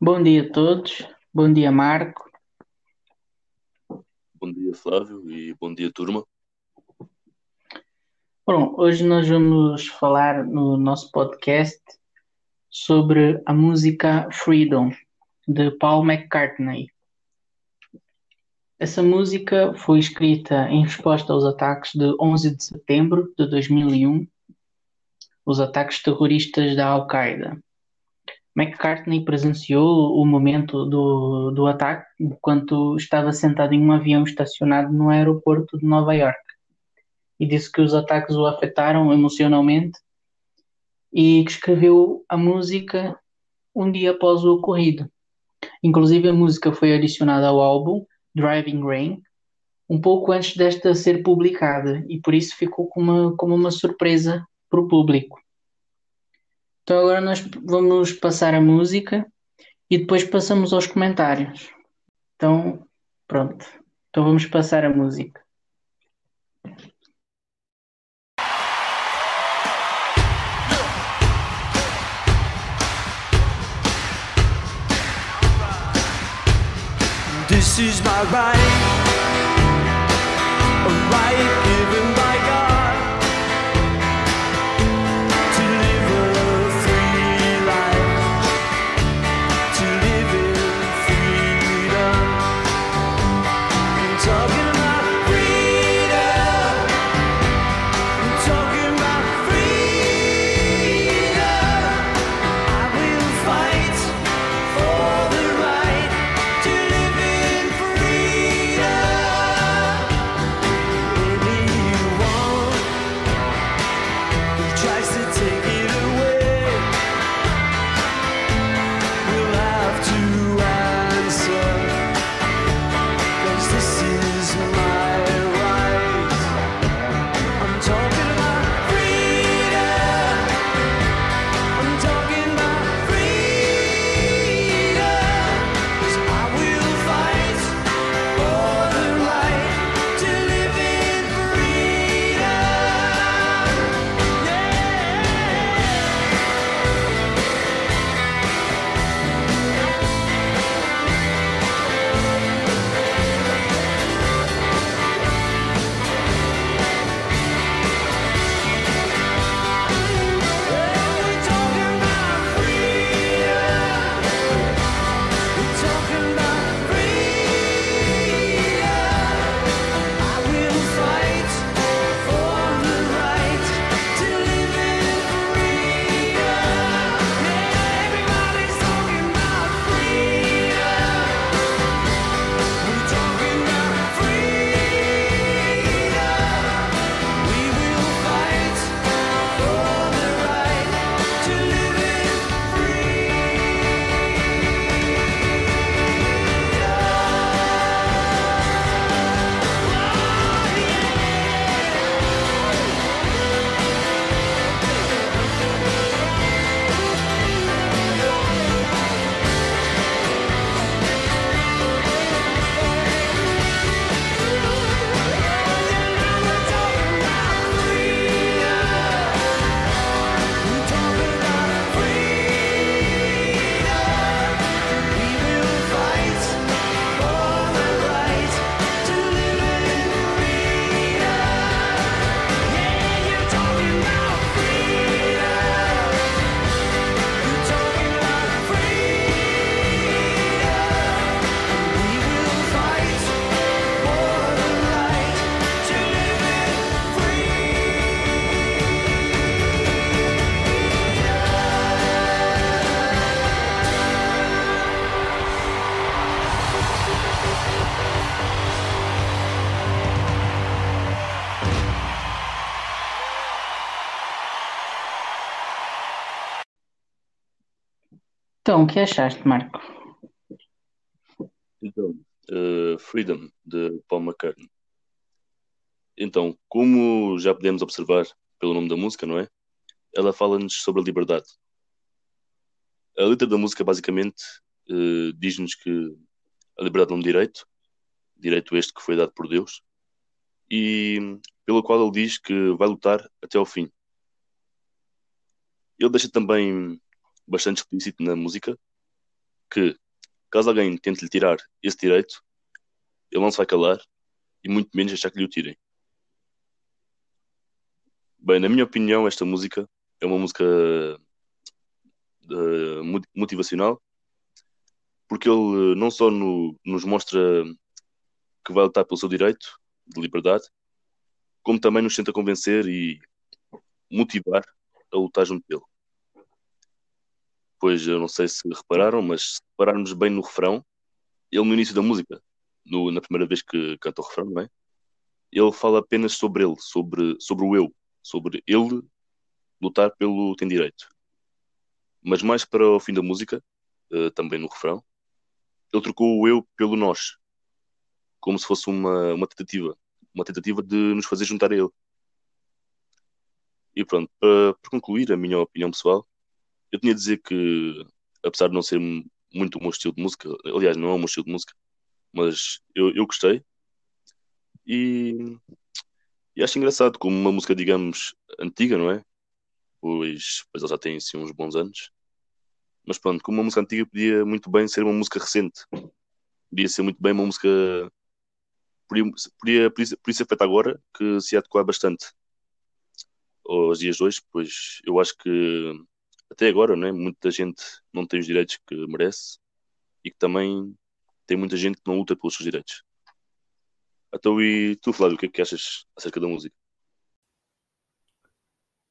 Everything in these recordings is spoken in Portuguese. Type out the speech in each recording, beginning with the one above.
Bom dia a todos, bom dia Marco. Bom dia, Flávio, e bom dia, turma. Bom, hoje nós vamos falar no nosso podcast sobre a música Freedom de Paul McCartney. Essa música foi escrita em resposta aos ataques de 11 de setembro de 2001, os ataques terroristas da Al-Qaeda. McCartney presenciou o momento do, do ataque enquanto estava sentado em um avião estacionado no aeroporto de Nova York e disse que os ataques o afetaram emocionalmente e que escreveu a música um dia após o ocorrido. Inclusive, a música foi adicionada ao álbum Driving Rain um pouco antes desta ser publicada e por isso ficou como uma, como uma surpresa para o público. Então agora nós vamos passar a música e depois passamos aos comentários. Então, pronto. Então vamos passar a música. This is my right, tries to take Então, o que achaste, Marco? Então, eh, Freedom, de Paul McCartney. Então, como já podemos observar pelo nome da música, não é? Ela fala-nos sobre a liberdade. A letra da música, basicamente, eh, diz-nos que a liberdade é um direito, direito este que foi dado por Deus, e pelo qual ele diz que vai lutar até ao fim. Ele deixa também bastante explícito na música que, caso alguém tente lhe tirar esse direito, ele não se vai calar e muito menos deixar que lhe o tirem. Bem, na minha opinião, esta música é uma música mo- motivacional porque ele eh, não só no- nos mostra que vai lutar pelo seu direito de liberdade, como também nos tenta convencer e motivar a lutar junto dele. Pois eu não sei se repararam, mas se repararmos bem no refrão, ele no início da música, no- na primeira vez que canta o refrão, não é? Ele fala apenas sobre ele, sobre, sobre o eu, sobre ele lutar pelo tem direito. Mas mais para o fim da música, eh, também no refrão, ele trocou o eu pelo nós, como se fosse uma, uma tentativa, uma tentativa de nos fazer juntar a ele. E pronto, para, para concluir a minha opinião pessoal, eu tinha a dizer que, apesar de não ser muito o meu estilo de música, aliás, não é o meu estilo de música, mas eu, eu gostei e, e acho engraçado como uma música, digamos, antiga, não é? Pois, pois ela já tem assim uns bons anos. Mas pronto, como uma música antiga podia muito bem ser uma música recente. Podia ser muito bem uma música. Podia, podia, podia ser feita agora, que se adequar bastante aos dias de hoje, pois eu acho que até agora, né, muita gente não tem os direitos que merece e que também tem muita gente que não luta pelos seus direitos. Então, e tu, Flávio, o que é que achas acerca da música?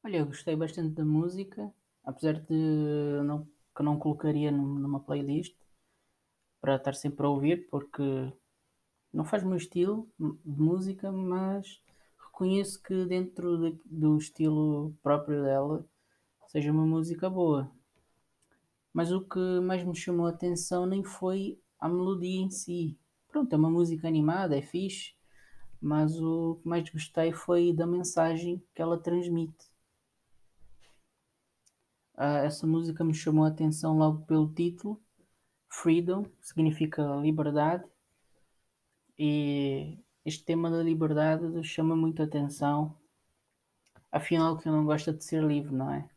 Olha, eu gostei bastante da música, apesar de não, que não colocaria num- numa playlist para estar sempre a ouvir, porque não faz o meu estilo de música, mas reconheço que dentro de- do estilo próprio dela seja uma música boa. Mas o que mais me chamou a atenção nem foi a melodia em si. Pronto, é uma música animada, é fixe, mas o que mais gostei foi da mensagem que ela transmite. Ah, essa música me chamou a atenção logo pelo título. Freedom significa liberdade e este tema da liberdade chama muito atenção. Afinal, quem não gosta de ser livre, não é?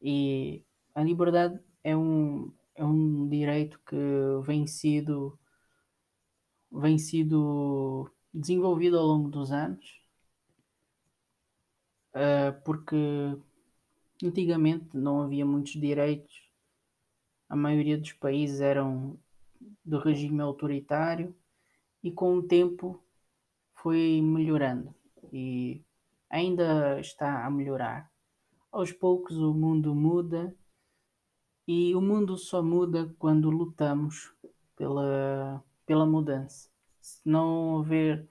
E a liberdade é um, é um direito que vem sido, vem sido desenvolvido ao longo dos anos, ah, porque antigamente não havia muitos direitos, a maioria dos países eram do regime autoritário e com o tempo foi melhorando e ainda está a melhorar. Aos poucos o mundo muda e o mundo só muda quando lutamos pela, pela mudança. Se não houver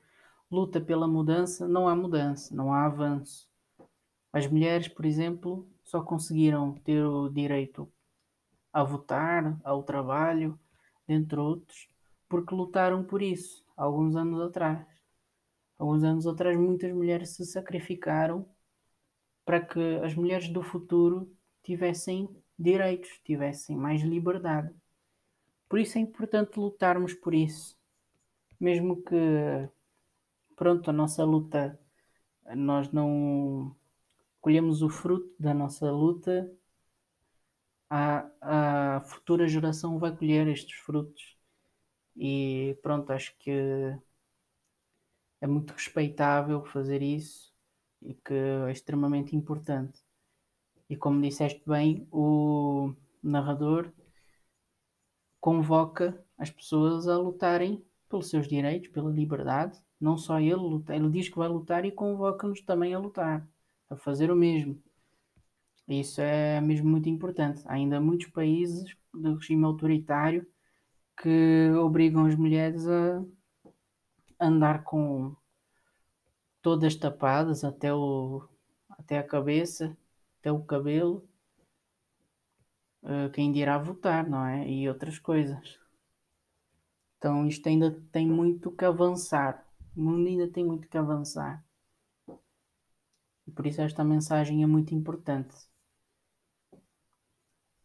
luta pela mudança, não há mudança, não há avanço. As mulheres, por exemplo, só conseguiram ter o direito a votar, ao trabalho, dentre outros, porque lutaram por isso alguns anos atrás. Alguns anos atrás, muitas mulheres se sacrificaram para que as mulheres do futuro tivessem direitos, tivessem mais liberdade. Por isso é importante lutarmos por isso. Mesmo que, pronto, a nossa luta, nós não colhemos o fruto da nossa luta, a, a futura geração vai colher estes frutos. E pronto, acho que é muito respeitável fazer isso e que é extremamente importante. E como disseste bem, o narrador convoca as pessoas a lutarem pelos seus direitos, pela liberdade. Não só ele luta, ele diz que vai lutar e convoca-nos também a lutar, a fazer o mesmo. Isso é mesmo muito importante. Há ainda muitos países do regime autoritário que obrigam as mulheres a andar com todas tapadas até, o, até a cabeça, até o cabelo. Uh, quem dirá votar, não é? E outras coisas. Então isto ainda tem muito que avançar. O mundo ainda tem muito que avançar. E por isso esta mensagem é muito importante.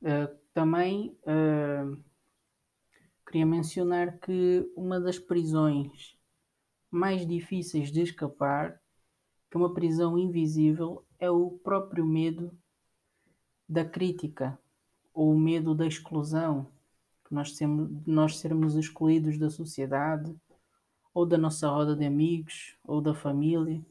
Uh, também uh, queria mencionar que uma das prisões mais difíceis de escapar, que uma prisão invisível, é o próprio medo da crítica ou o medo da exclusão. nós, sermos, nós sermos excluídos da sociedade, ou da nossa roda de amigos, ou da família.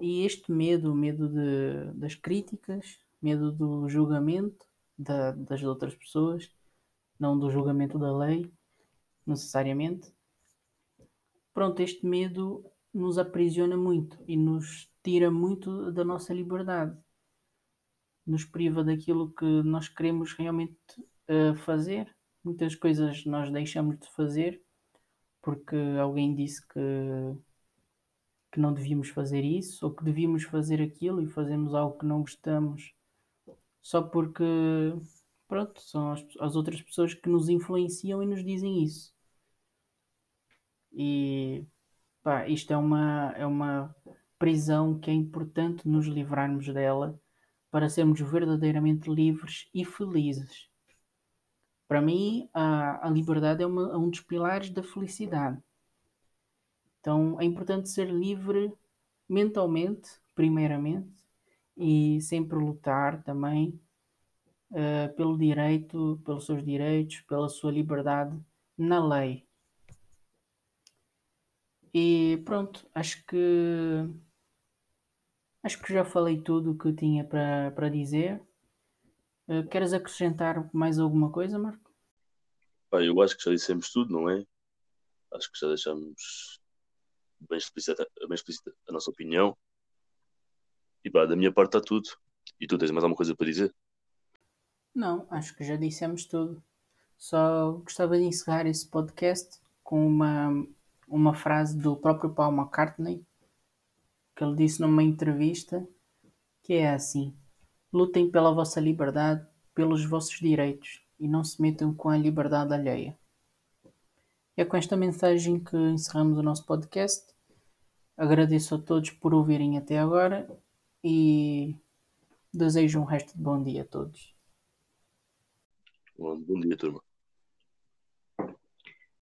E este medo, o medo de, das críticas, medo do julgamento da- das outras pessoas, não do julgamento da lei, necessariamente. Pronto, este medo nos aprisiona muito e nos tira muito da nossa liberdade. Nos priva daquilo que nós queremos realmente eh, fazer. Muitas coisas nós deixamos de fazer porque alguém disse que, que não devíamos fazer isso ou que devíamos fazer aquilo e fazemos algo que não gostamos só porque, pronto, são as, as outras pessoas que nos influenciam e nos dizem isso. E pá, isto é uma, é uma prisão que é importante nos livrarmos dela para sermos verdadeiramente livres e felizes. Para mim, a, a liberdade é, uma- é um dos pilares da felicidade. Então é importante ser livre mentalmente, primeiramente, e sempre lutar também eh, pelo direito, pelos seus direitos, pela sua liberdade na lei. E pronto, acho que acho que já falei tudo o que tinha para dizer. Eh, queres acrescentar mais alguma coisa, Marco? Eu acho que já dissemos tudo, não é? Acho que já deixamos bem explícita, bem explícita a nossa opinião. E pá, da minha parte está tudo. E tu tens mais alguma coisa para dizer? Não, acho que já dissemos tudo. Só gostava de encerrar esse podcast com uma, uma frase do próprio Paul McCartney, que ele disse numa entrevista, que é assim: lutem pela vossa liberdade, pelos vossos direitos e não se metam com a liberdade alheia. É com esta mensagem que encerramos o nosso podcast. Agradeço a todos por ouvirem até agora e desejo um resto de bom dia a todos. Bom, bom dia, turma.